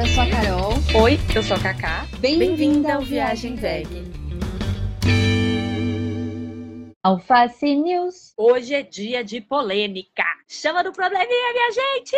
Eu sou a Carol. Oi, eu sou a Kaká. Bem-vinda ao Viagem Veg. Alface News. Hoje é dia de polêmica. Chama do probleminha, minha gente!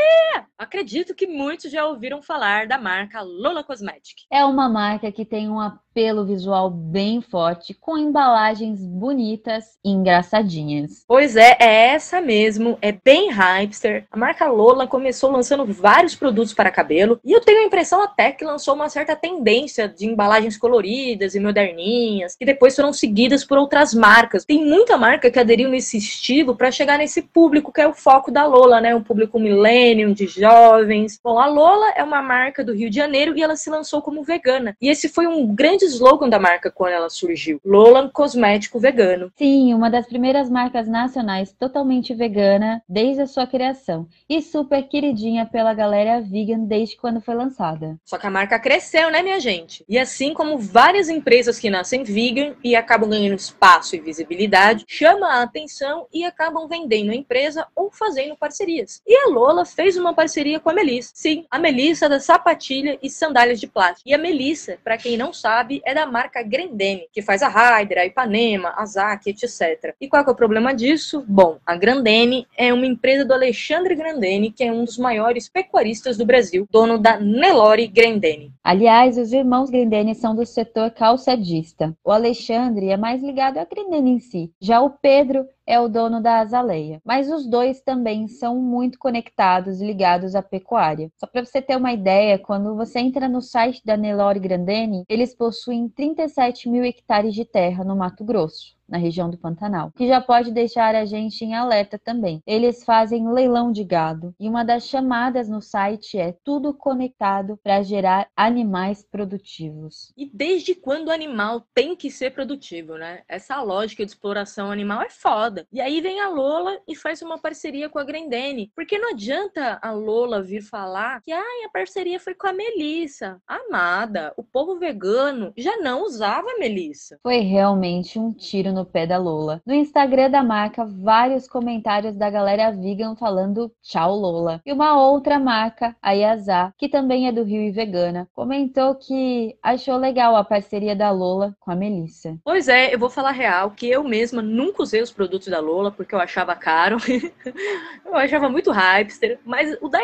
Acredito que muitos já ouviram falar da marca Lola Cosmetic. É uma marca que tem um apelo visual bem forte, com embalagens bonitas e engraçadinhas. Pois é, é essa mesmo, é bem hipster. A marca Lola começou lançando vários produtos para cabelo e eu tenho a impressão até que lançou uma certa tendência de embalagens coloridas e moderninhas, que depois foram seguidas por outras marcas. Tem muita marca que aderiu nesse estilo para chegar nesse público que é o foco da Lola, né? Um público millennium, de jovens. Bom, a Lola é uma marca do Rio de Janeiro e ela se lançou como vegana. E esse foi um grande slogan da marca quando ela surgiu. Lola cosmético vegano. Sim, uma das primeiras marcas nacionais totalmente vegana desde a sua criação e super queridinha pela galera vegan desde quando foi lançada. Só que a marca cresceu, né, minha gente? E assim como várias empresas que nascem vegan e acabam ganhando espaço e visibilidade, chama a atenção e acabam vendendo a empresa ou fazendo parcerias. E a Lola fez uma parceria com a Melissa. Sim, a Melissa da sapatilha e sandálias de plástico. E a Melissa, para quem não sabe, é da marca Grendene, que faz a Ryder, a Ipanema, a Zaki, etc. E qual é o problema disso? Bom, a Grandene é uma empresa do Alexandre Grandene, que é um dos maiores pecuaristas do Brasil, dono da Nelore Grandene. Aliás, os irmãos Grendene são do setor calçadista. O Alexandre é mais ligado à Grendene em si. Já o Pedro é o dono da Azaleia. Mas os dois também são muito conectados e ligados à pecuária. Só para você ter uma ideia, quando você entra no site da Nelore Grandene, eles possuem 37 mil hectares de terra no Mato Grosso na região do Pantanal, que já pode deixar a gente em alerta também. Eles fazem leilão de gado e uma das chamadas no site é tudo conectado para gerar animais produtivos. E desde quando o animal tem que ser produtivo, né? Essa lógica de exploração animal é foda. E aí vem a Lola e faz uma parceria com a Grendene, porque não adianta a Lola vir falar que ah, a parceria foi com a Melissa. Amada, o povo vegano já não usava a Melissa. Foi realmente um tiro no no pé da Lola. No Instagram da marca, vários comentários da galera vegan falando tchau Lola. E uma outra marca, a Yazá, que também é do Rio e vegana, comentou que achou legal a parceria da Lola com a Melissa. Pois é, eu vou falar real que eu mesma nunca usei os produtos da Lola porque eu achava caro. eu achava muito hipster, mas o da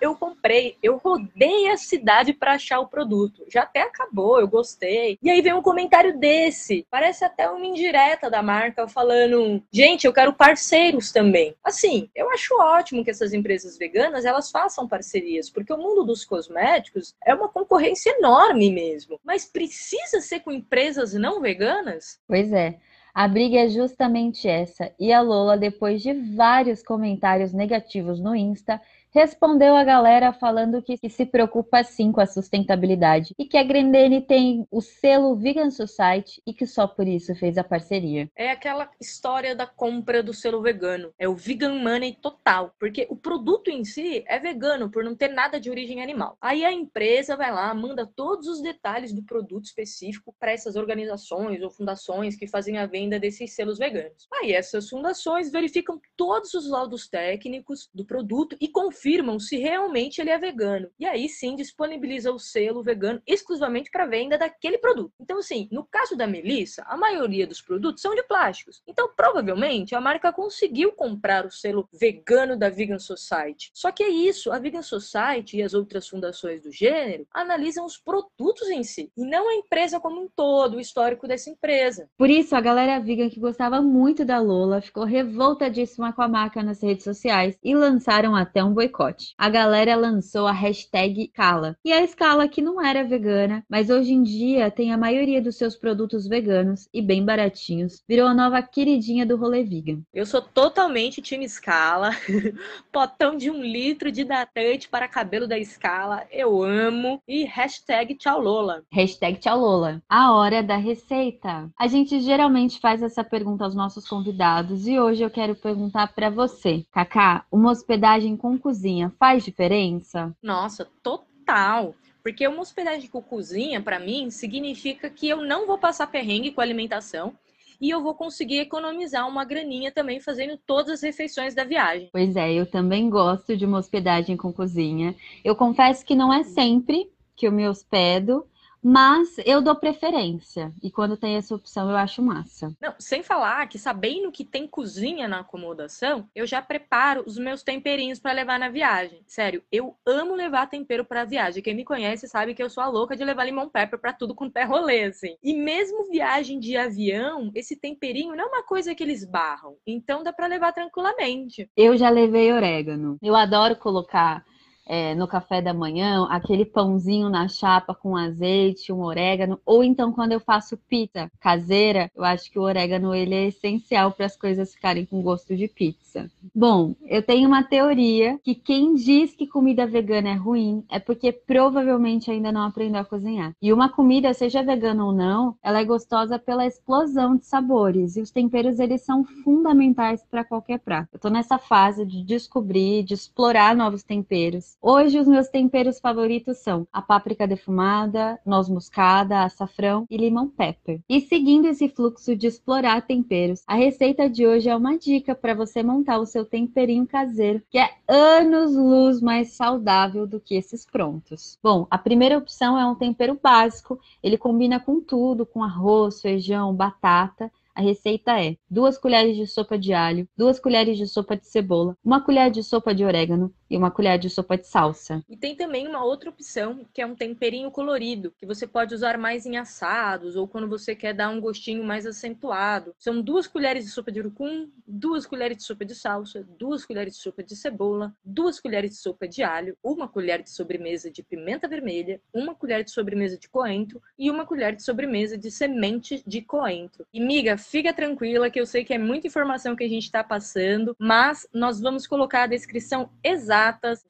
eu comprei, eu rodei a cidade para achar o produto. Já até acabou, eu gostei. E aí vem um comentário desse, parece até uma indireta da marca falando, gente, eu quero parceiros também. Assim, eu acho ótimo que essas empresas veganas elas façam parcerias, porque o mundo dos cosméticos é uma concorrência enorme mesmo. Mas precisa ser com empresas não veganas? Pois é. A briga é justamente essa, e a Lola, depois de vários comentários negativos no Insta, respondeu a galera falando que, se preocupa sim com a sustentabilidade e que a Grendene tem o selo Vegan Society e que só por isso fez a parceria. É aquela história da compra do selo vegano. É o vegan money total, porque o produto em si é vegano por não ter nada de origem animal. Aí a empresa vai lá, manda todos os detalhes do produto específico para essas organizações ou fundações que fazem a venda desses selos veganos. Aí essas fundações verificam todos os laudos técnicos do produto e confirmam confirmam se realmente ele é vegano. E aí sim disponibiliza o selo vegano exclusivamente para venda daquele produto. Então, assim, no caso da Melissa, a maioria dos produtos são de plásticos. Então, provavelmente, a marca conseguiu comprar o selo vegano da Vegan Society. Só que é isso, a Vegan Society e as outras fundações do gênero analisam os produtos em si, e não a empresa como um todo, o histórico dessa empresa. Por isso, a galera vegan que gostava muito da Lola ficou revoltadíssima com a marca nas redes sociais e lançaram até um boicote boicote. A galera lançou a hashtag Cala. E a Scala, que não era vegana, mas hoje em dia tem a maioria dos seus produtos veganos e bem baratinhos, virou a nova queridinha do rolê vegan. Eu sou totalmente time Scala. Potão de um litro de hidratante para cabelo da Scala. Eu amo. E hashtag tchau Lola. Hashtag tchau Lola. A hora da receita. A gente geralmente faz essa pergunta aos nossos convidados e hoje eu quero perguntar para você. Kaká, uma hospedagem com cozinha cozinha faz diferença? Nossa, total. Porque uma hospedagem com cozinha, para mim, significa que eu não vou passar perrengue com a alimentação e eu vou conseguir economizar uma graninha também fazendo todas as refeições da viagem. Pois é, eu também gosto de uma hospedagem com cozinha. Eu confesso que não é sempre, que eu me hospedo. Mas eu dou preferência. E quando tem essa opção, eu acho massa. Não, sem falar que sabendo que tem cozinha na acomodação, eu já preparo os meus temperinhos para levar na viagem. Sério, eu amo levar tempero para viagem. Quem me conhece sabe que eu sou a louca de levar limão pepper para tudo com pé rolê, assim. E mesmo viagem de avião, esse temperinho não é uma coisa que eles barram. Então dá para levar tranquilamente. Eu já levei orégano. Eu adoro colocar é, no café da manhã, aquele pãozinho na chapa com azeite, um orégano, ou então quando eu faço pizza caseira, eu acho que o orégano ele é essencial para as coisas ficarem com gosto de pizza. Bom, eu tenho uma teoria que quem diz que comida vegana é ruim é porque provavelmente ainda não aprendeu a cozinhar. E uma comida, seja vegana ou não, ela é gostosa pela explosão de sabores e os temperos eles são fundamentais para qualquer prato. Eu tô nessa fase de descobrir, de explorar novos temperos. Hoje, os meus temperos favoritos são a páprica defumada, noz moscada, açafrão e limão pepper. E seguindo esse fluxo de explorar temperos, a receita de hoje é uma dica para você montar o seu temperinho caseiro, que é anos-luz mais saudável do que esses prontos. Bom, a primeira opção é um tempero básico, ele combina com tudo, com arroz, feijão, batata a receita é duas colheres de sopa de alho, duas colheres de sopa de cebola, uma colher de sopa de orégano e uma colher de sopa de salsa. E tem também uma outra opção, que é um temperinho colorido, que você pode usar mais em assados ou quando você quer dar um gostinho mais acentuado. São duas colheres de sopa de urucum, duas colheres de sopa de salsa, duas colheres de sopa de cebola, duas colheres de sopa de alho, uma colher de sobremesa de pimenta vermelha, uma colher de sobremesa de coentro e uma colher de sobremesa de semente de coentro. E miga, fica tranquila que eu sei que é muita informação que a gente está passando, mas nós vamos colocar a descrição exata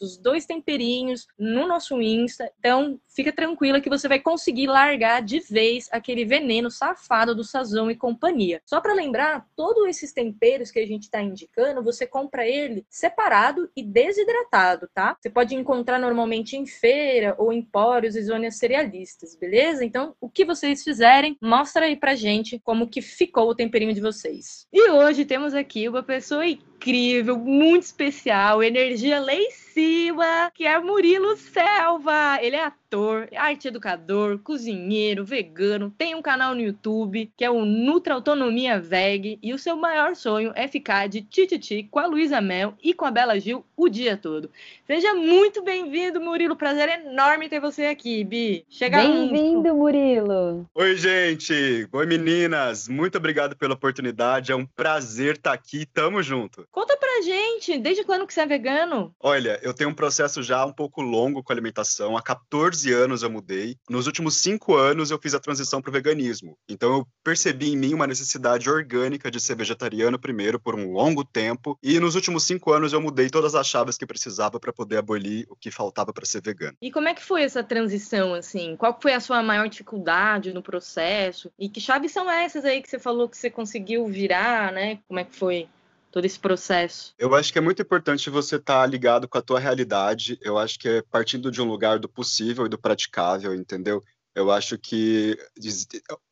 dos dois temperinhos no nosso Insta. Então, fica tranquila que você vai conseguir largar de vez aquele veneno safado do Sazão e companhia. Só para lembrar, todos esses temperos que a gente está indicando, você compra ele separado e desidratado, tá? Você pode encontrar normalmente em feira ou em pórios e zonas cerealistas, beleza? Então, o que vocês fizerem, mostra aí pra gente como que ficou o temperinho de vocês. E hoje temos aqui uma pessoa incrível, muito especial, energia lá em cima, que é Murilo Selva. Ele é ator, arte educador, cozinheiro, vegano, tem um canal no YouTube que é o Nutra Autonomia Veg e o seu maior sonho é ficar de tititi com a Luísa Mel e com a Bela Gil o dia todo. Seja muito bem-vindo, Murilo. Prazer enorme ter você aqui, Bi. Chega Bem-vindo, Murilo. Oi, gente. Oi, meninas. Muito obrigado pela oportunidade. É um prazer estar aqui. Tamo junto. Conta pra gente, desde quando que você é vegano? Olha, eu tenho um processo já um pouco longo com alimentação. Há 14 anos eu mudei. Nos últimos 5 anos eu fiz a transição pro veganismo. Então eu percebi em mim uma necessidade orgânica de ser vegetariano primeiro por um longo tempo. E nos últimos 5 anos eu mudei todas as chaves que precisava para poder abolir o que faltava para ser vegano. E como é que foi essa transição, assim? Qual foi a sua maior dificuldade no processo? E que chaves são essas aí que você falou que você conseguiu virar, né? Como é que foi? Todo esse processo? Eu acho que é muito importante você estar tá ligado com a tua realidade. Eu acho que é partindo de um lugar do possível e do praticável, entendeu? Eu acho que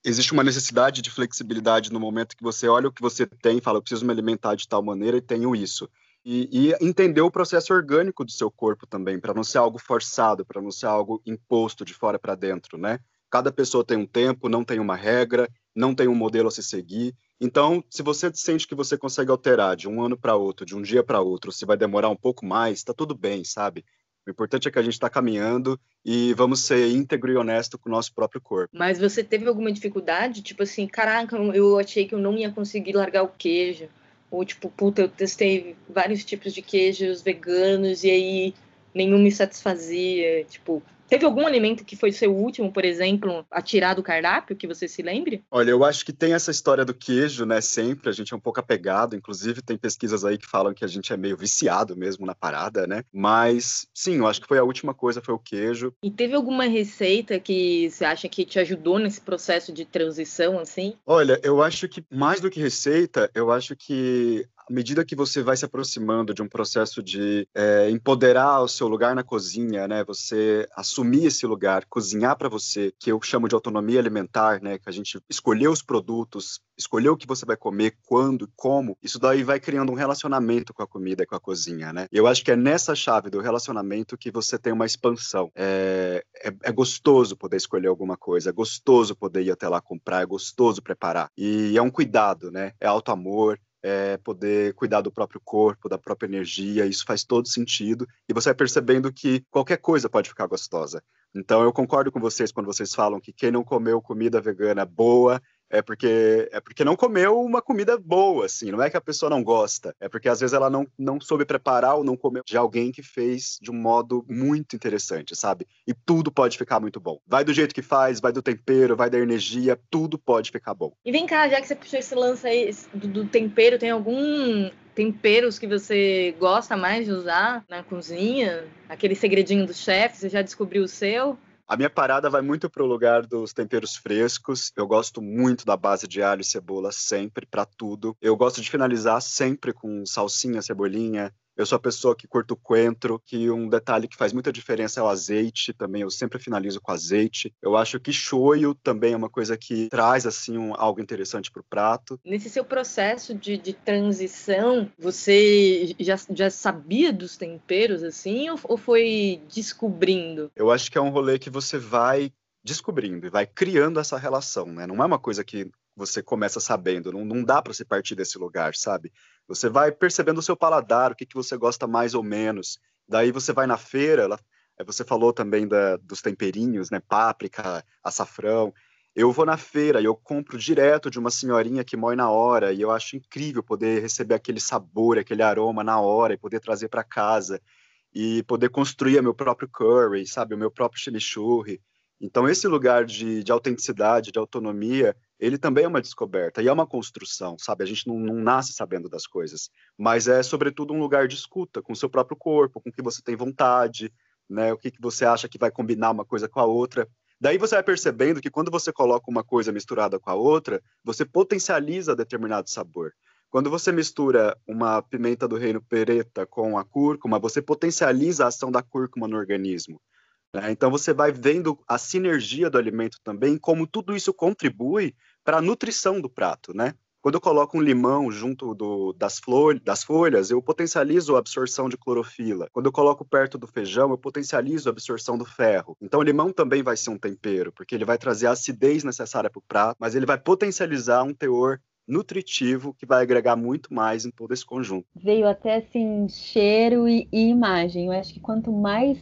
existe uma necessidade de flexibilidade no momento que você olha o que você tem e fala, eu preciso me alimentar de tal maneira e tenho isso. E, e entender o processo orgânico do seu corpo também, para não ser algo forçado, para não ser algo imposto de fora para dentro, né? Cada pessoa tem um tempo, não tem uma regra, não tem um modelo a se seguir. Então, se você sente que você consegue alterar de um ano para outro, de um dia para outro, se vai demorar um pouco mais, está tudo bem, sabe? O importante é que a gente está caminhando e vamos ser íntegro e honesto com o nosso próprio corpo. Mas você teve alguma dificuldade? Tipo assim, caraca, eu achei que eu não ia conseguir largar o queijo. Ou tipo, puta, eu testei vários tipos de queijos veganos e aí nenhum me satisfazia. Tipo, Teve algum alimento que foi seu último, por exemplo, a tirar do cardápio, que você se lembre? Olha, eu acho que tem essa história do queijo, né? Sempre, a gente é um pouco apegado, inclusive tem pesquisas aí que falam que a gente é meio viciado mesmo na parada, né? Mas, sim, eu acho que foi a última coisa, foi o queijo. E teve alguma receita que você acha que te ajudou nesse processo de transição, assim? Olha, eu acho que mais do que receita, eu acho que à medida que você vai se aproximando de um processo de é, empoderar o seu lugar na cozinha, né, você assumir esse lugar, cozinhar para você, que eu chamo de autonomia alimentar, né, que a gente escolher os produtos, escolher o que você vai comer, quando, como, isso daí vai criando um relacionamento com a comida e com a cozinha, né? E eu acho que é nessa chave do relacionamento que você tem uma expansão. É, é, é, gostoso poder escolher alguma coisa, é gostoso poder ir até lá comprar, é gostoso preparar. E é um cuidado, né? É alto amor, é poder cuidar do próprio corpo, da própria energia, isso faz todo sentido. E você vai percebendo que qualquer coisa pode ficar gostosa. Então eu concordo com vocês quando vocês falam que quem não comeu comida vegana boa é porque é porque não comeu uma comida boa, assim. Não é que a pessoa não gosta, é porque às vezes ela não, não soube preparar ou não comeu de alguém que fez de um modo muito interessante, sabe? E tudo pode ficar muito bom. Vai do jeito que faz, vai do tempero, vai da energia, tudo pode ficar bom. E vem cá, já que você puxou esse lance aí do, do tempero, tem algum temperos que você gosta mais de usar na cozinha? Aquele segredinho do chefe, você já descobriu o seu? A minha parada vai muito pro lugar dos temperos frescos. Eu gosto muito da base de alho e cebola sempre para tudo. Eu gosto de finalizar sempre com salsinha, cebolinha, eu sou a pessoa que curta o coentro, que um detalhe que faz muita diferença é o azeite, também eu sempre finalizo com azeite. Eu acho que shoyu também é uma coisa que traz assim um, algo interessante para o prato. Nesse seu processo de, de transição, você já, já sabia dos temperos assim ou, ou foi descobrindo? Eu acho que é um rolê que você vai descobrindo e vai criando essa relação, né? Não é uma coisa que você começa sabendo, não, não dá para você partir desse lugar, sabe? Você vai percebendo o seu paladar, o que, que você gosta mais ou menos. Daí você vai na feira, ela, você falou também da, dos temperinhos, né? Páprica, açafrão. Eu vou na feira e eu compro direto de uma senhorinha que moe na hora e eu acho incrível poder receber aquele sabor, aquele aroma na hora e poder trazer para casa e poder construir o meu próprio curry, sabe, o meu próprio chimichurri. Então esse lugar de, de autenticidade, de autonomia, ele também é uma descoberta e é uma construção, sabe? A gente não, não, nasce sabendo das coisas, mas é sobretudo um lugar de escuta com o seu próprio corpo, com o que você tem vontade, né? O que, que você acha que vai combinar uma coisa com a outra. Daí você vai percebendo que quando você coloca uma coisa misturada com a outra, você potencializa determinado sabor. Quando você mistura uma pimenta do reino pereta com a cúrcuma, você potencializa a ação da cúrcuma no organismo. Né? Então você vai vendo a sinergia do alimento também, como tudo isso contribui para a nutrição do prato, né? Quando eu coloco um limão junto do, das, flor, das folhas, eu potencializo a absorção de clorofila. Quando eu coloco perto do feijão, eu potencializo a absorção do ferro. Então, o limão também vai ser um tempero, porque ele vai trazer a acidez necessária para o prato, mas ele vai potencializar um teor nutritivo que vai agregar muito mais em todo esse conjunto. Veio até assim cheiro e, e imagem. Eu acho que quanto mais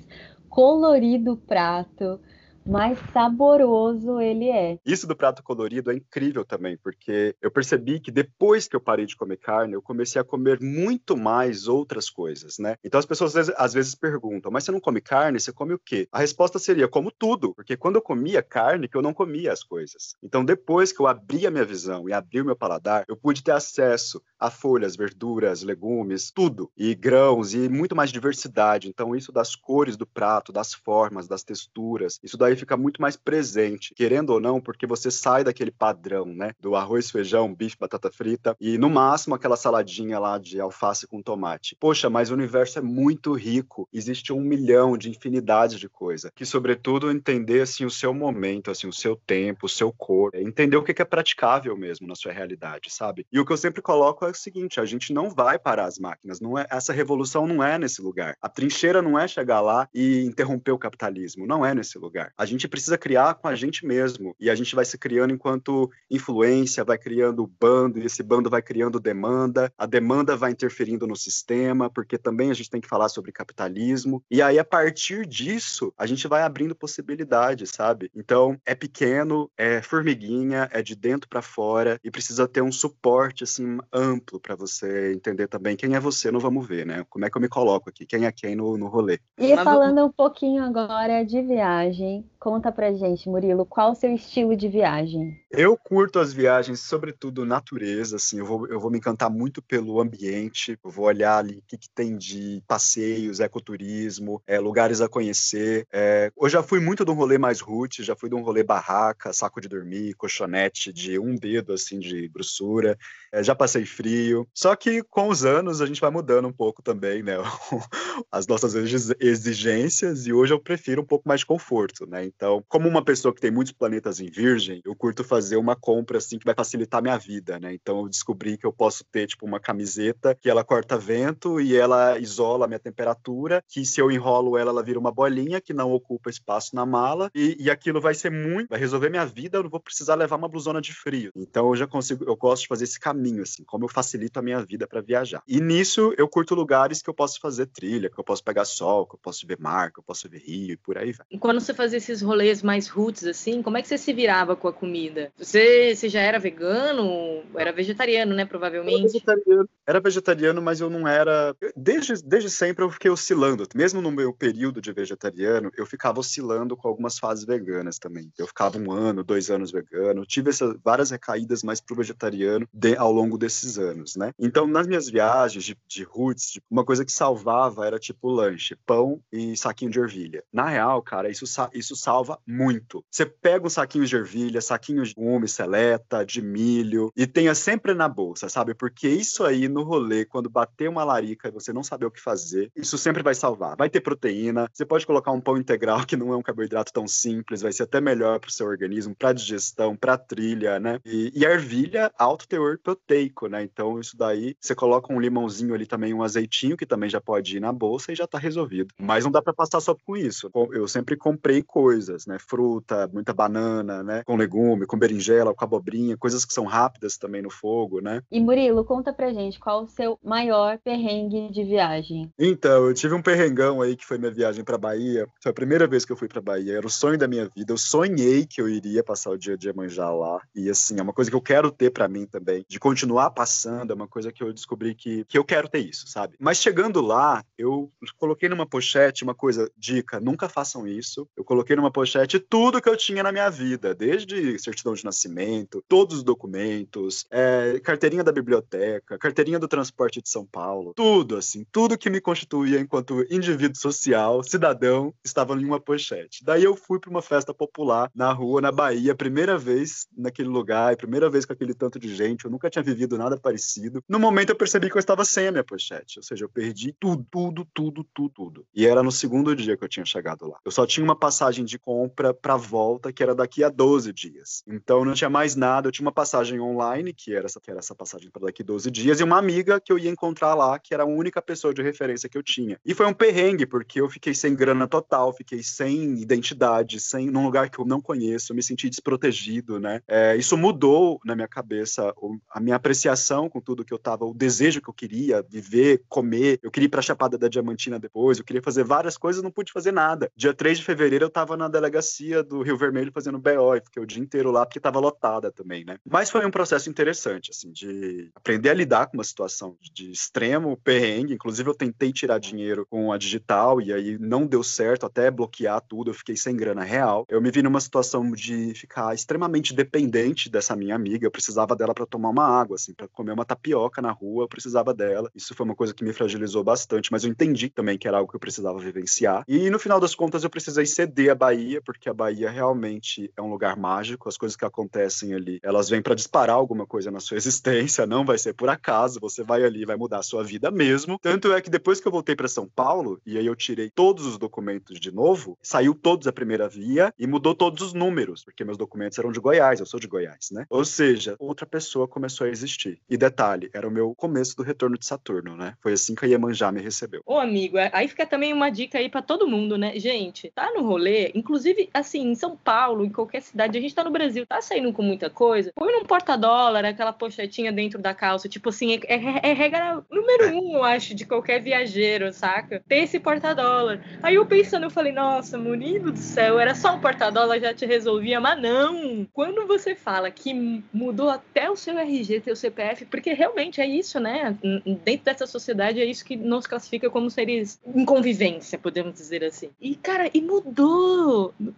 colorido prato, mais saboroso ele é. Isso do prato colorido é incrível também, porque eu percebi que depois que eu parei de comer carne, eu comecei a comer muito mais outras coisas, né? Então as pessoas às vezes, às vezes perguntam, mas você não come carne, você come o quê? A resposta seria, como tudo, porque quando eu comia carne, que eu não comia as coisas. Então depois que eu abri a minha visão e abri o meu paladar, eu pude ter acesso a folhas, verduras, legumes, tudo, e grãos, e muito mais diversidade. Então isso das cores do prato, das formas, das texturas, isso daí fica muito mais presente, querendo ou não, porque você sai daquele padrão, né? Do arroz, feijão, bife, batata frita e no máximo aquela saladinha lá de alface com tomate. Poxa, mas o universo é muito rico, existe um milhão de infinidades de coisas. Que, sobretudo, entender assim o seu momento, assim, o seu tempo, o seu corpo, entender o que é praticável mesmo na sua realidade, sabe? E o que eu sempre coloco é o seguinte: a gente não vai parar as máquinas, não é essa revolução não é nesse lugar. A trincheira não é chegar lá e interromper o capitalismo, não é nesse lugar. A a gente precisa criar com a gente mesmo. E a gente vai se criando enquanto influência, vai criando bando, e esse bando vai criando demanda, a demanda vai interferindo no sistema, porque também a gente tem que falar sobre capitalismo. E aí, a partir disso, a gente vai abrindo possibilidades, sabe? Então, é pequeno, é formiguinha, é de dentro para fora, e precisa ter um suporte, assim, amplo para você entender também quem é você no Vamos Ver, né? Como é que eu me coloco aqui, quem é quem no, no rolê. E falando um pouquinho agora de viagem, Conta pra gente, Murilo, qual o seu estilo de viagem? Eu curto as viagens, sobretudo natureza, assim, eu vou, eu vou me encantar muito pelo ambiente, eu vou olhar ali o que, que tem de passeios, ecoturismo, é, lugares a conhecer. É, eu já fui muito de um rolê mais root, já fui de um rolê barraca, saco de dormir, colchonete de um dedo, assim, de grossura, é, já passei frio. Só que com os anos a gente vai mudando um pouco também, né, as nossas exigências, e hoje eu prefiro um pouco mais de conforto, né, Então, como uma pessoa que tem muitos planetas em virgem, eu curto fazer uma compra assim que vai facilitar minha vida, né? Então, eu descobri que eu posso ter tipo uma camiseta que ela corta vento e ela isola a minha temperatura, que se eu enrolo ela, ela vira uma bolinha que não ocupa espaço na mala e, e aquilo vai ser muito, vai resolver minha vida, eu não vou precisar levar uma blusona de frio. Então, eu já consigo, eu gosto de fazer esse caminho assim, como eu facilito a minha vida para viajar. E nisso eu curto lugares que eu posso fazer trilha, que eu posso pegar sol, que eu posso ver mar, que eu posso ver rio e por aí vai. E quando você fazia esses rolês mais roots assim, como é que você se virava com a comida? Você, você já era vegano? Era vegetariano, né, provavelmente? Era vegetariano, era vegetariano, mas eu não era. Desde, desde sempre eu fiquei oscilando. Mesmo no meu período de vegetariano, eu ficava oscilando com algumas fases veganas também. Eu ficava um ano, dois anos vegano. Tive essas várias recaídas mais pro vegetariano de, ao longo desses anos, né? Então, nas minhas viagens de, de roots, uma coisa que salvava era tipo lanche, pão e saquinho de ervilha. Na real, cara, isso, isso salva muito. Você pega um saquinho de ervilha, saquinho de ume, seleta, de milho, e tenha sempre na bolsa, sabe? Porque isso aí no rolê, quando bater uma larica e você não saber o que fazer, isso sempre vai salvar. Vai ter proteína, você pode colocar um pão integral, que não é um carboidrato tão simples, vai ser até melhor para o seu organismo, para digestão, para trilha, né? E, e ervilha, alto teor proteico, né? Então, isso daí, você coloca um limãozinho ali também, um azeitinho, que também já pode ir na bolsa e já tá resolvido. Mas não dá para passar só com isso. Eu sempre comprei coisas, né? Fruta, muita banana, né? Com legume, com berinjela, com abobrinha, coisas que são rápidas também no fogo, né? E Murilo, conta pra gente qual o seu maior perrengue de viagem. Então, eu tive um perrengão aí que foi minha viagem pra Bahia. Foi a primeira vez que eu fui pra Bahia. Era o sonho da minha vida. Eu sonhei que eu iria passar o dia de Iemanjá lá. E assim, é uma coisa que eu quero ter para mim também. De continuar passando, é uma coisa que eu descobri que, que eu quero ter isso, sabe? Mas chegando lá, eu coloquei numa pochete uma coisa, dica, nunca façam isso. Eu coloquei numa pochete tudo que eu tinha na minha vida, desde certidão de nascimento, todos os documentos, é, carteirinha da biblioteca, carteirinha do transporte de São Paulo, tudo assim, tudo que me constituía enquanto indivíduo social, cidadão, estava em uma pochete. Daí eu fui para uma festa popular na rua, na Bahia, primeira vez naquele lugar, primeira vez com aquele tanto de gente, eu nunca tinha vivido nada parecido. No momento eu percebi que eu estava sem a minha pochete, ou seja, eu perdi tudo, tudo, tudo, tudo, tudo. E era no segundo dia que eu tinha chegado lá. Eu só tinha uma passagem de compra para volta que era daqui a 12 dias. Então não tinha mais nada, eu tinha uma passagem online, que era essa, que era essa passagem para daqui a 12 dias, e uma amiga que eu ia encontrar lá, que era a única pessoa de referência que eu tinha. E foi um perrengue, porque eu fiquei sem grana total, fiquei sem identidade, sem num lugar que eu não conheço, eu me senti desprotegido, né? É, isso mudou na minha cabeça a minha apreciação com tudo que eu tava, o desejo que eu queria viver, comer. Eu queria ir pra Chapada da Diamantina depois, eu queria fazer várias coisas, não pude fazer nada. Dia 3 de fevereiro eu tava na delegacia do Rio Vermelho fazendo BO, fiquei o dia inteiro lá porque tava lotada também, né? Mas foi um processo interessante, assim, de aprender a lidar com uma situação de extremo perrengue. Inclusive, eu tentei tirar dinheiro com a digital e aí não deu certo, até bloquear tudo, eu fiquei sem grana real. Eu me vi numa situação de ficar extremamente dependente dessa minha amiga, eu precisava dela para tomar uma água, assim, para comer uma tapioca na rua, eu precisava dela. Isso foi uma coisa que me fragilizou bastante, mas eu entendi também que era algo que eu precisava vivenciar. E no final das contas, eu precisei ceder a Bahia, porque a Bahia realmente é um lugar mágico, as coisas que acontecem ali, elas vêm para disparar alguma coisa na sua existência, não vai ser por acaso, você vai ali, vai mudar a sua vida mesmo. Tanto é que depois que eu voltei para São Paulo, e aí eu tirei todos os documentos de novo, saiu todos a primeira via e mudou todos os números, porque meus documentos eram de Goiás, eu sou de Goiás, né? Ou seja, outra pessoa começou a existir. E detalhe, era o meu começo do retorno de Saturno, né? Foi assim que a Iemanjá me recebeu. Ô, amigo, é, aí fica também uma dica aí para todo mundo, né? Gente, tá no rolê, inclusive, assim, em São Paulo, em qualquer cidade, a gente tá no Brasil, tá saindo com muita coisa, põe num porta-dólar, aquela pochetinha dentro da calça, tipo assim, é, é, é regra número um, eu acho, de qualquer viajeiro, saca? Ter esse porta-dólar. Aí eu pensando, eu falei, nossa, Murilo do céu, era só um porta-dólar já te resolvia, mas não! Quando você fala que mudou até o seu RG, teu CPF, porque realmente é isso, né? Dentro dessa sociedade é isso que nos classifica como seres em convivência, podemos dizer assim. E, cara, e mudou! Tudo.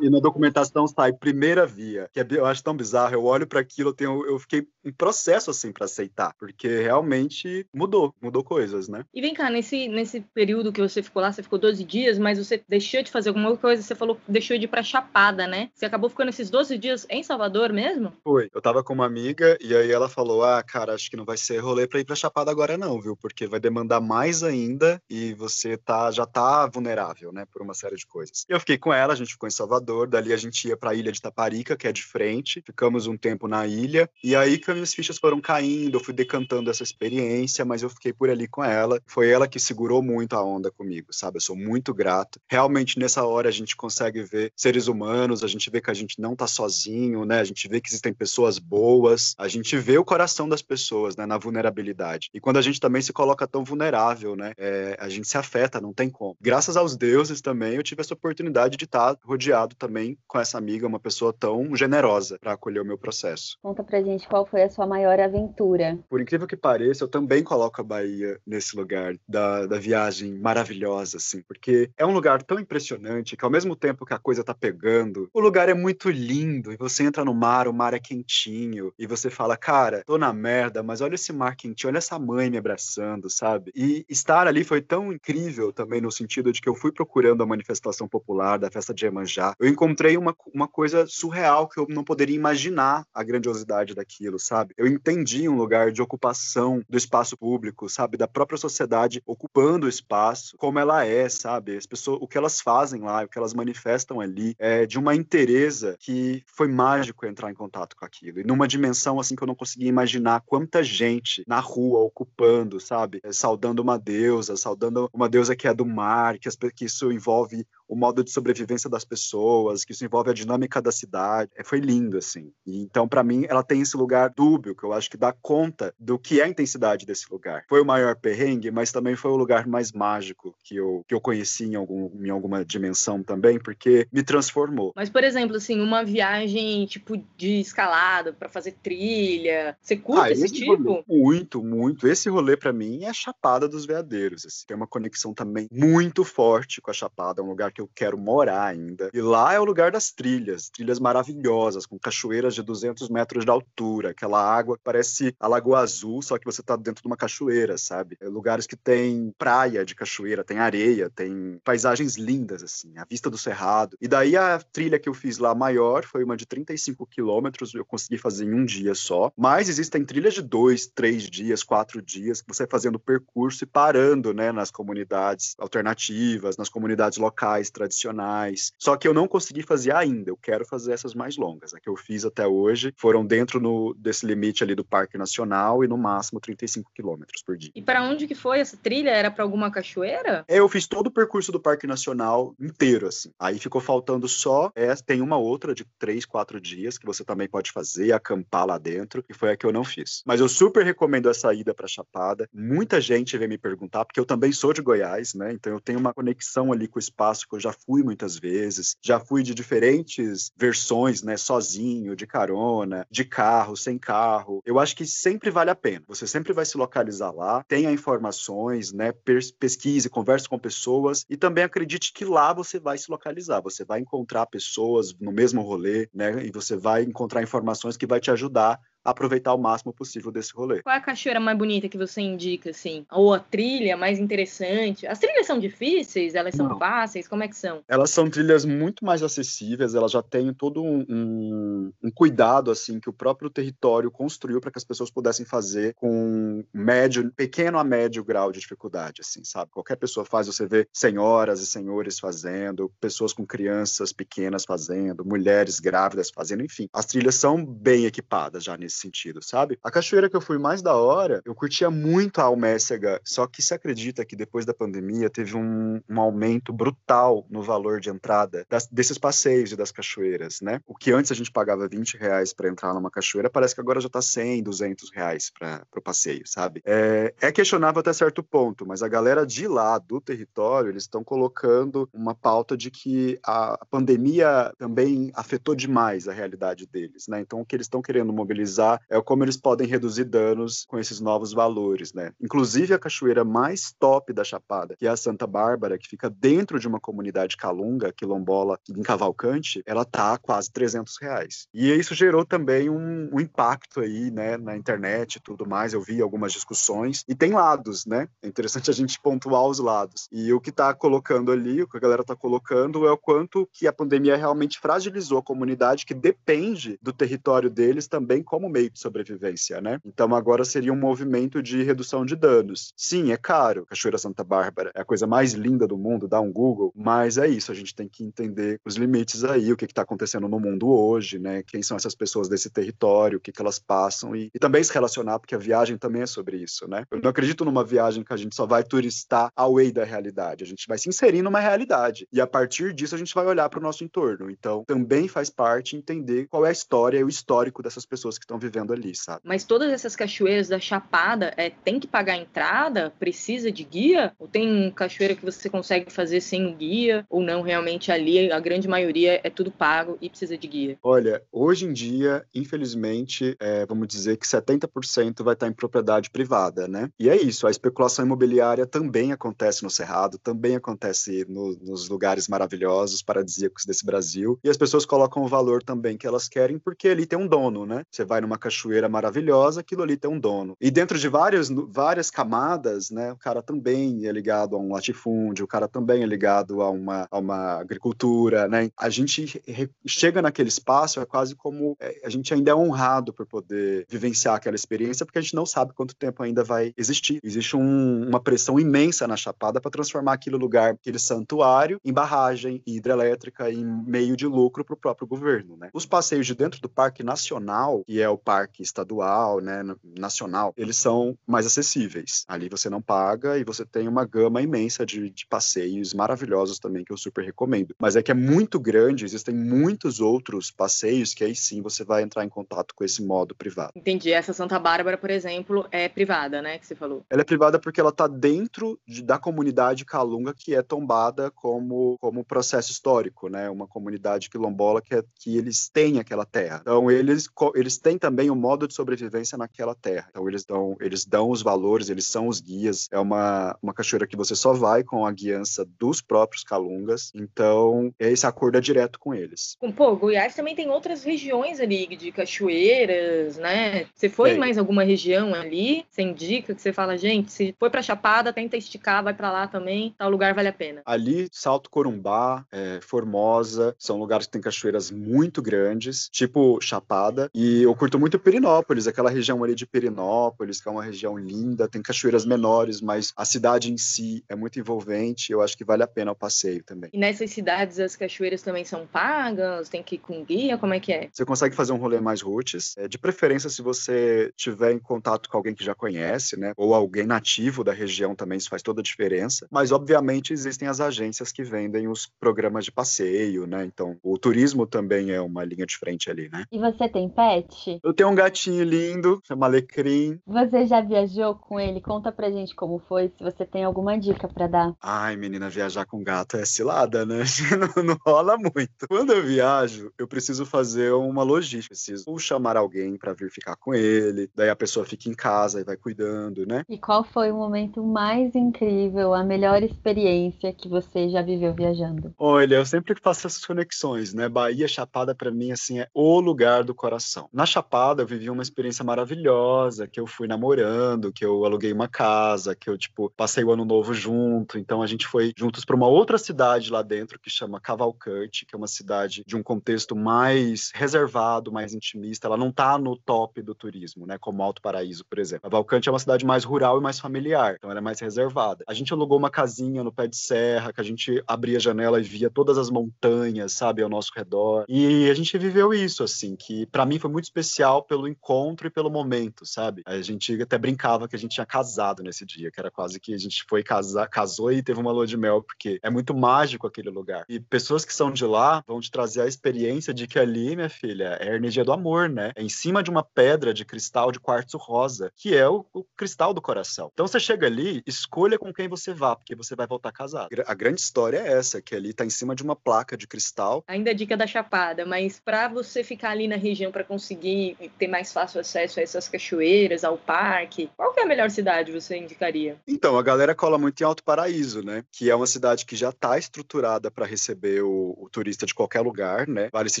E, e na documentação sai primeira via, que é, eu acho tão bizarro. Eu olho para aquilo, eu, tenho, eu fiquei em processo, assim, para aceitar, porque realmente mudou, mudou coisas, né? E vem cá, nesse, nesse período que você ficou lá, você ficou 12 dias, mas você deixou de fazer alguma coisa, você falou deixou de ir pra Chapada, né? Você acabou ficando esses 12 dias em Salvador mesmo? Foi. Eu tava com uma amiga e aí ela falou: Ah, cara, acho que não vai ser rolê pra ir pra Chapada agora, não, viu? Porque vai demandar mais ainda e você tá, já tá vulnerável, né? Por uma série de coisas. Eu fiquei com ela, a gente ficou em Salvador, dali a gente ia para a ilha de Taparica, que é de frente, ficamos um tempo na ilha, e aí que as minhas fichas foram caindo, eu fui decantando essa experiência, mas eu fiquei por ali com ela. Foi ela que segurou muito a onda comigo, sabe? Eu sou muito grato. Realmente nessa hora a gente consegue ver seres humanos, a gente vê que a gente não tá sozinho, né? A gente vê que existem pessoas boas, a gente vê o coração das pessoas, né, na vulnerabilidade. E quando a gente também se coloca tão vulnerável, né, é, a gente se afeta, não tem como. Graças aos deuses também, eu tive essa oportunidade de estar rodeado também com essa amiga, uma pessoa tão generosa para acolher o meu processo. Conta pra gente qual foi a sua maior aventura. Por incrível que pareça, eu também coloco a Bahia nesse lugar da, da viagem maravilhosa, assim, porque é um lugar tão impressionante que ao mesmo tempo que a coisa tá pegando, o lugar é muito lindo e você entra no mar, o mar é quentinho e você fala, cara, tô na merda, mas olha esse mar quentinho, olha essa mãe me abraçando, sabe? E estar ali foi tão incrível também no sentido de que eu fui procurando a manifestação popular da festa de Iemanjá. Eu encontrei uma, uma coisa surreal que eu não poderia imaginar a grandiosidade daquilo, sabe? Eu entendi um lugar de ocupação do espaço público, sabe? Da própria sociedade ocupando o espaço, como ela é, sabe? As pessoas, o que elas fazem lá, o que elas manifestam ali, é de uma inteireza que foi mágico entrar em contato com aquilo. E numa dimensão assim que eu não conseguia imaginar quanta gente na rua ocupando, sabe? É, saudando uma deusa, saudando uma deusa que é do mar, que, as, que isso envolve o modo de sobrevivência das pessoas, que isso envolve a dinâmica da cidade. É, foi lindo, assim. E, então, para mim, ela tem esse lugar dúbio, que eu acho que dá conta do que é a intensidade desse lugar. Foi o maior perrengue, mas também foi o lugar mais mágico que eu, que eu conheci em, algum, em alguma dimensão também, porque me transformou. Mas, por exemplo, assim, uma viagem tipo de escalada para fazer trilha, você curte ah, esse, esse tipo? Rolê, muito, muito. Esse rolê para mim é a Chapada dos Veadeiros. Assim. Tem uma conexão também muito forte com a Chapada, é um lugar que eu quero morar ainda. E lá é o lugar das trilhas, trilhas maravilhosas, com cachoeiras de 200 metros de altura, aquela água que parece a Lagoa Azul, só que você tá dentro de uma cachoeira, sabe? É lugares que tem praia de cachoeira, tem areia, tem paisagens lindas, assim, a vista do cerrado. E daí a trilha que eu fiz lá maior foi uma de 35 quilômetros, eu consegui fazer em um dia só. Mas existem trilhas de dois, três dias, quatro dias, que você vai fazendo percurso e parando, né, nas comunidades alternativas, nas comunidades locais, tradicionais. Só que eu não consegui fazer ainda. Eu quero fazer essas mais longas. A que eu fiz até hoje foram dentro no, desse limite ali do Parque Nacional e no máximo 35 quilômetros por dia. E para onde que foi essa trilha? Era para alguma cachoeira? É, eu fiz todo o percurso do Parque Nacional inteiro, assim. Aí ficou faltando só. É, tem uma outra de três, quatro dias que você também pode fazer, acampar lá dentro, que foi a que eu não fiz. Mas eu super recomendo essa ida para Chapada. Muita gente vem me perguntar, porque eu também sou de Goiás, né? Então eu tenho uma conexão ali com o espaço que eu já fui muitas vezes, já fui de diferentes versões, né, sozinho, de carona, de carro, sem carro. Eu acho que sempre vale a pena. Você sempre vai se localizar lá, tenha informações, né, pesquise, converse com pessoas e também acredite que lá você vai se localizar, você vai encontrar pessoas no mesmo rolê, né, e você vai encontrar informações que vai te ajudar aproveitar o máximo possível desse rolê. Qual é a cachoeira mais bonita que você indica, assim? Ou a trilha mais interessante? As trilhas são difíceis? Elas são Não. fáceis? Como é que são? Elas são trilhas muito mais acessíveis, elas já têm todo um, um, um cuidado, assim, que o próprio território construiu para que as pessoas pudessem fazer com médio, pequeno a médio grau de dificuldade, assim, sabe? Qualquer pessoa faz, você vê senhoras e senhores fazendo, pessoas com crianças pequenas fazendo, mulheres grávidas fazendo, enfim. As trilhas são bem equipadas já nesse nesse sentido, sabe? A cachoeira que eu fui mais da hora, eu curtia muito a Almécega, só que se acredita que depois da pandemia teve um, um aumento brutal no valor de entrada das, desses passeios e das cachoeiras, né? O que antes a gente pagava 20 reais para entrar numa cachoeira, parece que agora já tá 100, 200 reais para o passeio, sabe? É, é questionável até certo ponto, mas a galera de lá, do território, eles estão colocando uma pauta de que a pandemia também afetou demais a realidade deles, né? Então, o que eles estão querendo mobilizar analisar é como eles podem reduzir danos com esses novos valores, né? Inclusive a cachoeira mais top da Chapada, que é a Santa Bárbara, que fica dentro de uma comunidade calunga, quilombola, em Cavalcante, ela tá a quase 300 reais. E isso gerou também um, um impacto aí, né, na internet e tudo mais. Eu vi algumas discussões e tem lados, né? É interessante a gente pontuar os lados. E o que tá colocando ali, o que a galera tá colocando é o quanto que a pandemia realmente fragilizou a comunidade que depende do território deles também como meio de sobrevivência, né? Então agora seria um movimento de redução de danos. Sim, é caro. Cachoeira Santa Bárbara é a coisa mais linda do mundo, dá um Google, mas é isso, a gente tem que entender os limites aí, o que está acontecendo no mundo hoje, né? Quem são essas pessoas desse território, o que, que elas passam e, e também se relacionar, porque a viagem também é sobre isso, né? Eu não acredito numa viagem que a gente só vai turistar away da realidade, a gente vai se inserir numa realidade e a partir disso a gente vai olhar para o nosso entorno. Então, também faz parte entender qual é a história e o histórico dessas pessoas que estão vivendo ali, sabe? Mas todas essas cachoeiras da Chapada, é, tem que pagar entrada? Precisa de guia? Ou tem cachoeira que você consegue fazer sem o guia? Ou não, realmente ali a grande maioria é tudo pago e precisa de guia? Olha, hoje em dia, infelizmente, é, vamos dizer que 70% vai estar em propriedade privada, né? E é isso, a especulação imobiliária também acontece no Cerrado, também acontece no, nos lugares maravilhosos, paradisíacos desse Brasil, e as pessoas colocam o valor também que elas querem, porque ali tem um dono, né? Você vai numa cachoeira maravilhosa, aquilo ali tem um dono. E dentro de várias, várias camadas, né? O cara também é ligado a um latifúndio, o cara também é ligado a uma, a uma agricultura, né? A gente chega naquele espaço, é quase como é, a gente ainda é honrado por poder vivenciar aquela experiência, porque a gente não sabe quanto tempo ainda vai existir. Existe um, uma pressão imensa na Chapada para transformar aquele lugar, aquele santuário, em barragem hidrelétrica, em meio de lucro para o próprio governo, né? Os passeios de dentro do Parque Nacional, que é o parque estadual, né, nacional, eles são mais acessíveis. Ali você não paga e você tem uma gama imensa de, de passeios maravilhosos também que eu super recomendo. Mas é que é muito grande, existem muitos outros passeios que aí sim você vai entrar em contato com esse modo privado. Entendi. Essa Santa Bárbara, por exemplo, é privada, né, que você falou? Ela é privada porque ela está dentro de, da comunidade Calunga que é tombada como como processo histórico, né? Uma comunidade quilombola que, é, que eles têm aquela terra. Então eles eles têm também um modo de sobrevivência naquela terra. Então eles dão eles dão os valores, eles são os guias. É uma uma cachoeira que você só vai com a guiança dos próprios calungas. Então esse acordo é direto com eles. Pô, Goiás também tem outras regiões ali de cachoeiras, né? Você foi em mais alguma região ali? Você indica que você fala, gente, se foi para Chapada, tenta esticar, vai para lá também, tal lugar vale a pena. Ali, Salto Corumbá, é, Formosa, são lugares que tem cachoeiras muito grandes, tipo Chapada, e eu curto muito Perinópolis, aquela região ali de Perinópolis, que é uma região linda, tem cachoeiras menores, mas a cidade em si é muito envolvente, eu acho que vale a pena o passeio também. E nessas cidades as cachoeiras também são pagas? Tem que ir com guia? Como é que é? Você consegue fazer um rolê mais roots, é, de preferência se você tiver em contato com alguém que já conhece, né, ou alguém nativo da região também, isso faz toda a diferença, mas obviamente existem as agências que vendem os programas de passeio, né, então o turismo também é uma linha de frente ali, né. E você tem pet? Eu tenho um gatinho lindo, chama Alecrim. Você já viajou com ele? Conta pra gente como foi, se você tem alguma dica para dar. Ai, menina, viajar com gato é cilada, né? Não, não rola muito. Quando eu viajo, eu preciso fazer uma logística, preciso chamar alguém para vir ficar com ele, daí a pessoa fica em casa e vai cuidando, né? E qual foi o momento mais incrível, a melhor experiência que você já viveu viajando? Olha, eu sempre faço essas conexões, né? Bahia, Chapada, para mim, assim, é o lugar do coração. Na Chapada, eu vivi uma experiência maravilhosa, que eu fui namorando, que eu aluguei uma casa, que eu, tipo, passei o ano novo junto, então a gente foi juntos para uma outra cidade lá dentro, que chama Cavalcante, que é uma cidade de um contexto mais reservado, mais intimista, ela não tá no top do turismo, né, como Alto Paraíso, por exemplo. Cavalcante é uma cidade mais rural e mais familiar, então ela é mais reservada. A gente alugou uma casinha no pé de serra, que a gente abria a janela e via todas as montanhas, sabe, ao nosso redor. E a gente viveu isso, assim, que para mim foi muito especial pelo encontro e pelo momento, sabe? A gente até brincava que a gente tinha casado nesse dia, que era quase que a gente foi casar, casou e teve uma lua de mel, porque é muito mágico aquele lugar. E pessoas que são de lá vão te trazer a experiência de que ali, minha filha, é a energia do amor, né? É em cima de uma pedra de cristal de quartzo rosa, que é o, o cristal do coração. Então você chega ali, escolha com quem você vá, porque você vai voltar casado. A grande história é essa, que ali tá em cima de uma placa de cristal. Ainda a dica da chapada, mas para você ficar ali na região para conseguir ter mais fácil acesso a essas cachoeiras, ao parque, qual que é a melhor cidade você indicaria? Então, a galera cola muito em Alto Paraíso, né? Que é uma cidade que já está estruturada para receber o, o, turista de qualquer lugar, né? Vale se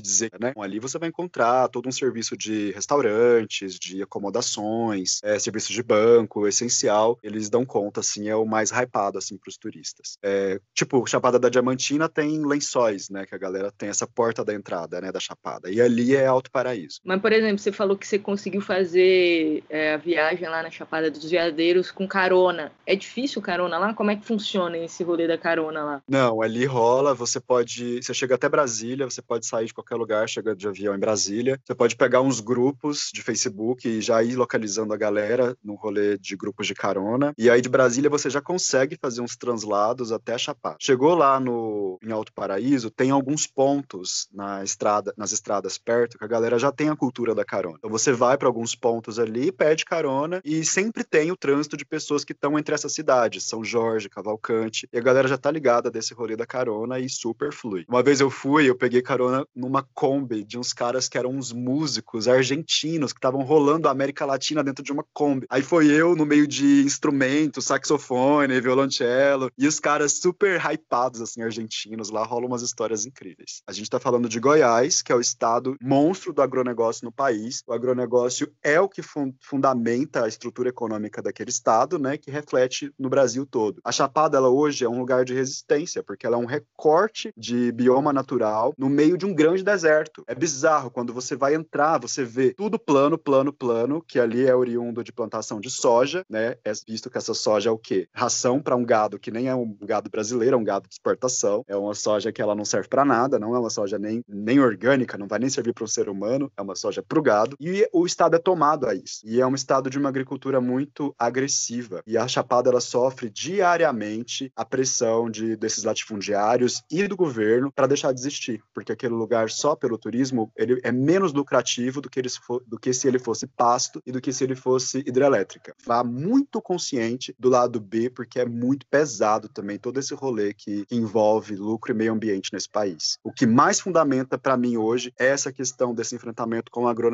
dizer, né? Então, ali você vai encontrar todo um serviço de restaurantes, de acomodações, é, serviço de banco, essencial. Eles dão conta, assim, é o mais hypado, assim, para os turistas. É, tipo, Chapada da Diamantina tem lençóis, né? Que a galera tem essa porta da entrada, né? Da Chapada. E ali é Alto Paraíso. Mas, por exemplo, você falou que você conseguiu fazer é, a viagem lá na Chapada dos Veadeiros com carona. É difícil carona lá? Como é que funciona esse rolê da carona lá? Não, ali rola, você pode. Você chega até Brasília, você pode sair de qualquer lugar, chega de avião em Brasília. Você pode pegar uns grupos de Facebook e já ir localizando a galera no rolê de grupos de carona. E aí de Brasília você já consegue fazer uns translados até Chapada. Chegou lá no, em Alto Paraíso, tem alguns pontos na estrada, nas estradas perto que a galera já tem a cultura da carona. Então você vai para alguns pontos ali, pede carona e sempre tem o trânsito de pessoas que estão entre essas cidades, São Jorge, Cavalcante, e a galera já tá ligada desse rolê da carona e super flui. Uma vez eu fui, eu peguei carona numa Kombi de uns caras que eram uns músicos argentinos que estavam rolando a América Latina dentro de uma Kombi. Aí foi eu no meio de instrumentos, saxofone, violoncelo, e os caras super hypados, assim, argentinos, lá rolam umas histórias incríveis. A gente tá falando de Goiás, que é o estado monstro do agronegócio no país. O agronegócio é o que fun fundamenta a estrutura econômica daquele estado, né, que reflete no Brasil todo. A Chapada, ela hoje é um lugar de resistência, porque ela é um recorte de bioma natural no meio de um grande deserto. É bizarro, quando você vai entrar, você vê tudo plano, plano, plano, que ali é oriundo de plantação de soja, né, é visto que essa soja é o quê? Ração para um gado que nem é um gado brasileiro, é um gado de exportação, é uma soja que ela não serve para nada, não é uma soja nem, nem orgânica, não vai nem servir para um ser humano, é uma soja para e o estado é tomado a isso. E é um estado de uma agricultura muito agressiva. E a Chapada ela sofre diariamente a pressão de, desses latifundiários e do governo para deixar de existir, porque aquele lugar só pelo turismo ele é menos lucrativo do que, ele, do que se ele fosse pasto e do que se ele fosse hidrelétrica. Vá muito consciente do lado B, porque é muito pesado também todo esse rolê que, que envolve lucro e meio ambiente nesse país. O que mais fundamenta para mim hoje é essa questão desse enfrentamento com o agronegócio.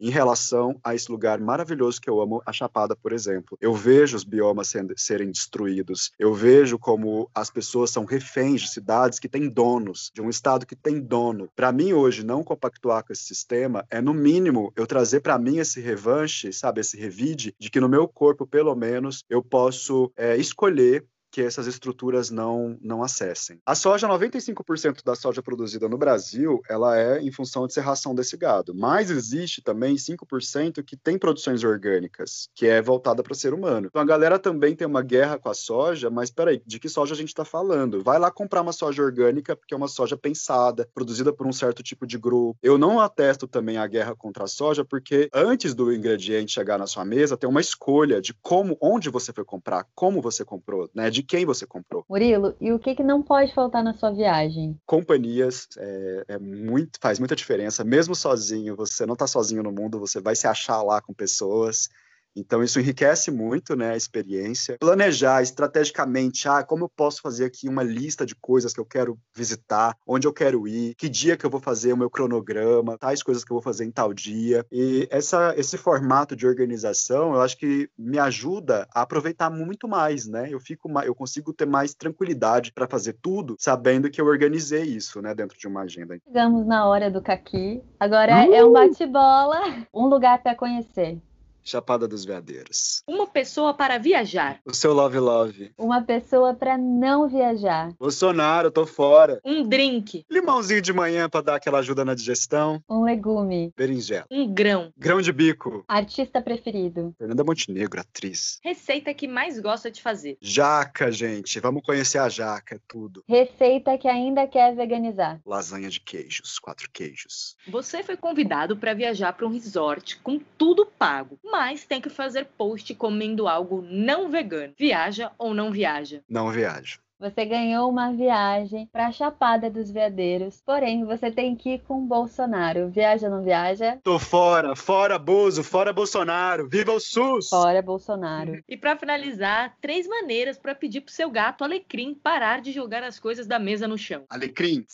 Em relação a esse lugar maravilhoso que eu amo, a Chapada, por exemplo. Eu vejo os biomas sendo, serem destruídos, eu vejo como as pessoas são reféns de cidades que têm donos, de um estado que tem dono. Para mim, hoje, não compactuar com esse sistema é, no mínimo, eu trazer para mim esse revanche, sabe, esse revide, de que no meu corpo, pelo menos, eu posso é, escolher que essas estruturas não, não acessem. A soja, 95% da soja produzida no Brasil, ela é em função de serração desse gado, mas existe também 5% que tem produções orgânicas, que é voltada para o ser humano. Então a galera também tem uma guerra com a soja, mas peraí, de que soja a gente está falando? Vai lá comprar uma soja orgânica, porque é uma soja pensada, produzida por um certo tipo de grupo. Eu não atesto também a guerra contra a soja, porque antes do ingrediente chegar na sua mesa, tem uma escolha de como, onde você foi comprar, como você comprou, né? De quem você comprou. Murilo, e o que, que não pode faltar na sua viagem? Companhias é, é muito, faz muita diferença. Mesmo sozinho, você não está sozinho no mundo, você vai se achar lá com pessoas. Então, isso enriquece muito né, a experiência. Planejar estrategicamente, ah, como eu posso fazer aqui uma lista de coisas que eu quero visitar, onde eu quero ir, que dia que eu vou fazer o meu cronograma, tais coisas que eu vou fazer em tal dia. E essa, esse formato de organização, eu acho que me ajuda a aproveitar muito mais, né? Eu fico, eu consigo ter mais tranquilidade para fazer tudo, sabendo que eu organizei isso, né, dentro de uma agenda. Chegamos na hora do caqui. Agora uh! é um bate-bola, um lugar para conhecer. Chapada dos Veadeiros. Uma pessoa para viajar. O seu Love Love. Uma pessoa para não viajar. Bolsonaro, tô fora. Um drink. Limãozinho de manhã para dar aquela ajuda na digestão. Um legume. Berinjela. Um grão. Grão de bico. Artista preferido. Fernanda Montenegro, atriz. Receita que mais gosta de fazer. Jaca, gente. Vamos conhecer a jaca, é tudo. Receita que ainda quer veganizar. Lasanha de queijos, quatro queijos. Você foi convidado para viajar para um resort com tudo pago mas tem que fazer post comendo algo não vegano. Viaja ou não viaja? Não viajo. Você ganhou uma viagem para a Chapada dos Veadeiros, porém você tem que ir com Bolsonaro. Viaja ou não viaja? Tô fora, fora Bozo, fora Bolsonaro. Viva o SUS! Fora Bolsonaro. E para finalizar, três maneiras para pedir pro seu gato Alecrim parar de jogar as coisas da mesa no chão. Alecrim.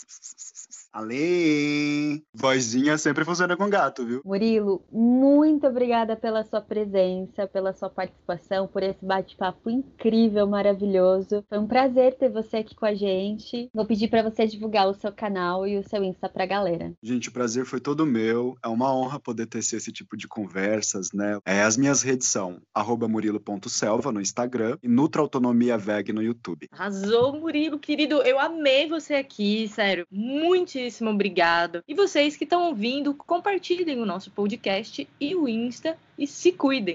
Além. Vozinha sempre funciona com gato, viu? Murilo, muito obrigada pela sua presença, pela sua participação, por esse bate-papo incrível, maravilhoso. Foi um prazer ter você aqui com a gente. Vou pedir para você divulgar o seu canal e o seu Insta pra galera. Gente, o prazer foi todo meu. É uma honra poder ter esse tipo de conversas, né? É, as minhas redes são murilo.selva no Instagram e Nutra Autonomia Veg no YouTube. Arrasou, Murilo, querido. Eu amei você aqui, sério. Muito muitíssimo obrigado. E vocês que estão ouvindo, compartilhem o nosso podcast e o Insta e se cuidem.